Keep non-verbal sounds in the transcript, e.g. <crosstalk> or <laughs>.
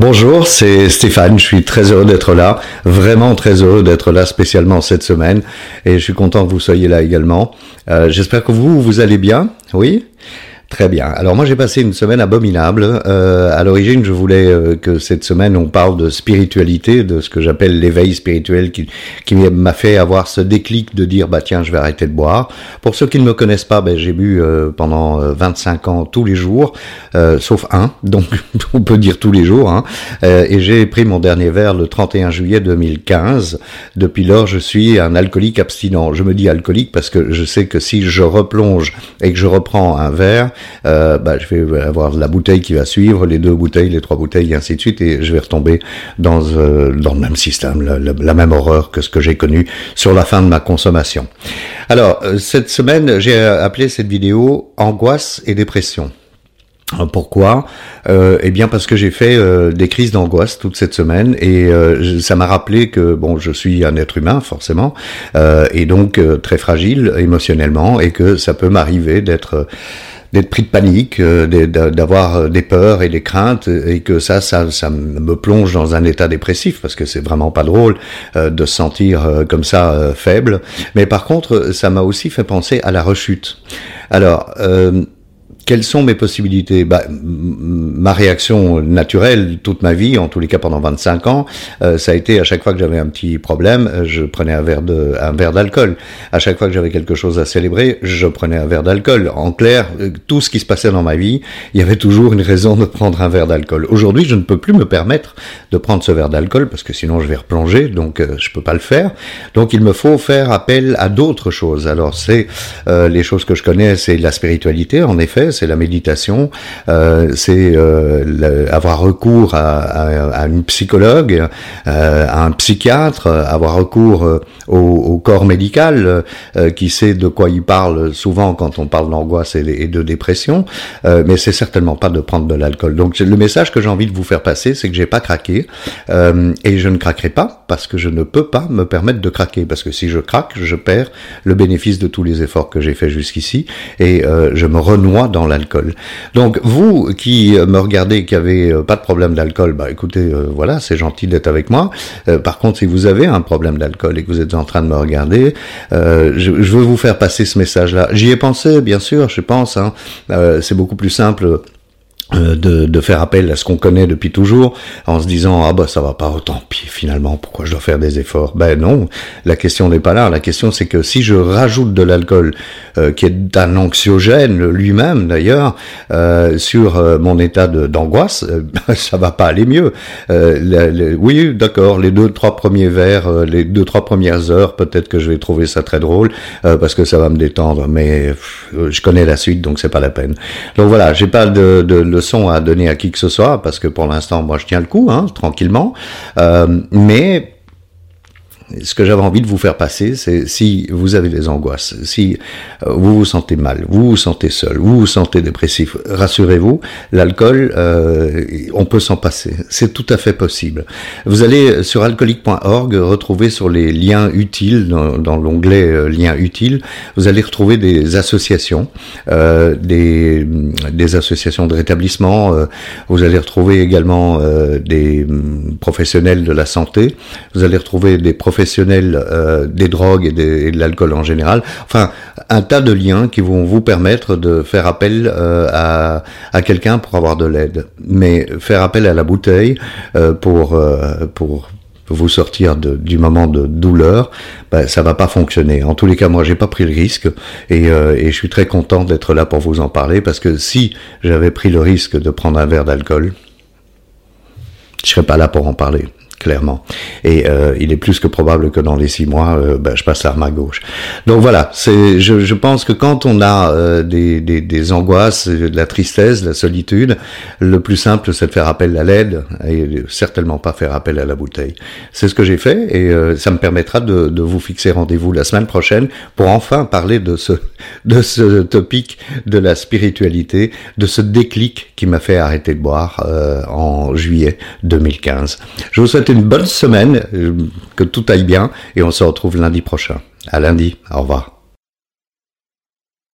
Bonjour, c'est Stéphane, je suis très heureux d'être là, vraiment très heureux d'être là spécialement cette semaine et je suis content que vous soyez là également. Euh, J'espère que vous, vous allez bien, oui? Très bien. Alors moi j'ai passé une semaine abominable. Euh, à l'origine je voulais euh, que cette semaine on parle de spiritualité, de ce que j'appelle l'éveil spirituel qui, qui m'a fait avoir ce déclic de dire bah tiens je vais arrêter de boire. Pour ceux qui ne me connaissent pas, ben, j'ai bu euh, pendant 25 ans tous les jours, sauf un, donc <laughs> on peut dire tous les jours. Hein. et j'ai pris mon dernier verre le 31 juillet 2015. Depuis lors je suis un alcoolique abstinent. Je me dis alcoolique parce que je sais que si je replonge et que je reprends un verre, euh, bah, je vais avoir la bouteille qui va suivre, les deux bouteilles, les trois bouteilles, et ainsi de suite, et je vais retomber dans, euh, dans le même système, la, même horreur que ce que j'ai connu sur la fin de ma consommation. Alors, euh, cette semaine, j'ai appelé cette vidéo Angoisse et dépression. Pourquoi? Euh, Eh bien parce que j'ai fait euh, des crises d'angoisse toute cette semaine et euh, ça m'a rappelé que bon, je suis un être humain forcément et donc très fragile émotionnellement et que ça peut m'arriver d'être d'être pris de panique, d'avoir des peurs et des craintes, et que ça, ça, ça me plonge dans un état dépressif parce que c'est vraiment pas drôle de se sentir comme ça faible. Mais par contre, ça m'a aussi fait penser à la rechute. Alors quelles sont mes possibilités bah, Ma réaction naturelle toute ma vie, en tous les cas pendant 25 ans, euh, ça a été à chaque fois que j'avais un petit problème, euh, je prenais un verre d'alcool. À chaque fois que j'avais quelque chose à célébrer, je prenais un verre d'alcool. En clair, euh, tout ce qui se passait dans ma vie, il y avait toujours une raison de prendre un verre d'alcool. Aujourd'hui, je ne peux plus me permettre de prendre ce verre d'alcool parce que sinon je vais replonger, donc euh, je peux pas le faire. Donc il me faut faire appel à d'autres choses. Alors c'est les choses que je connais, c'est la spiritualité en effet c'est la méditation, euh, c'est euh, avoir recours à, une psychologue, euh, à un psychiatre, avoir recours au, corps médical qui sait de quoi il parle souvent quand on parle d'angoisse et, et, de dépression, mais c'est certainement pas de prendre de l'alcool. Donc le message que j'ai envie de vous faire passer, c'est que j'ai pas craqué et je ne craquerai pas parce que je ne peux pas me permettre de craquer parce que si je craque, je perds le bénéfice de tous les efforts que j'ai fait jusqu'ici et je me renoie dans l'alcool. Donc vous qui me regardez qui avez euh, pas de problème d'alcool, bah écoutez, euh, voilà, c'est gentil d'être avec moi. Euh, par contre, si vous avez un problème d'alcool et que vous êtes en train de me regarder, je, veux vous faire passer ce message-là. J'y ai pensé, bien sûr, je pense. Hein, c'est beaucoup plus simple euh, de, de, faire appel à ce qu'on connaît depuis toujours en se disant ah bah ça va pas autant puis finalement pourquoi je dois faire des efforts? Ben non la question n'est pas là. La question c'est que si je rajoute de l'alcool euh, qui est un anxiogène lui-même d'ailleurs euh, sur euh, mon état d'angoisse ben, <laughs> ça va pas aller mieux. Oui d'accord les deux trois premiers verres les deux trois premières heures peut-être que je vais trouver ça très drôle parce que ça va me détendre mais je connais la suite donc c'est pas la peine. Donc voilà j'ai pas de, de, de leçon à donner à qui que ce soit, parce que pour l'instant, moi, je tiens le coup, hein, tranquillement. Euh, mais ce que j'avais envie de vous faire passer, c'est si vous avez des angoisses, si euh, vous vous sentez mal, vous vous sentez seul, vous vous sentez dépressif, rassurez-vous, l'alcool, euh, on peut s'en passer. C'est tout à fait possible. Vous allez sur alcoolique.org retrouver sur les liens utiles, dans, l'onglet euh, liens utiles, vous allez retrouver des associations, des, des associations de rétablissement, vous allez retrouver également des mm, professionnels de la santé, vous allez retrouver des professionnels professionnels euh, des drogues et, de l'alcool en général. Enfin, un tas de liens qui vont vous permettre de faire appel euh, à, à quelqu'un pour avoir de l'aide. Mais faire appel à la bouteille euh, pour pour vous sortir du moment de douleur, ben, ça va pas fonctionner. En tous les cas, moi, j'ai pas pris le risque et, et je suis très content d'être là pour vous en parler parce que si j'avais pris le risque de prendre un verre d'alcool, je serais pas là pour en parler clairement. Et euh, il est plus que probable que dans les six mois, euh, ben, je passe l'arme à gauche. Donc voilà, je, pense que quand on a euh, des, angoisses, de la tristesse, de la solitude, le plus simple, c'est de faire appel à l'aide et certainement pas faire appel à la bouteille. C'est ce que j'ai fait et ça me permettra de, vous fixer rendez-vous la semaine prochaine pour enfin parler de ce, topic de la spiritualité, de ce déclic qui m'a fait arrêter de boire en juillet 2015. Je vous souhaite une bonne semaine, euh, que tout aille bien et on se retrouve lundi prochain. À lundi, au revoir.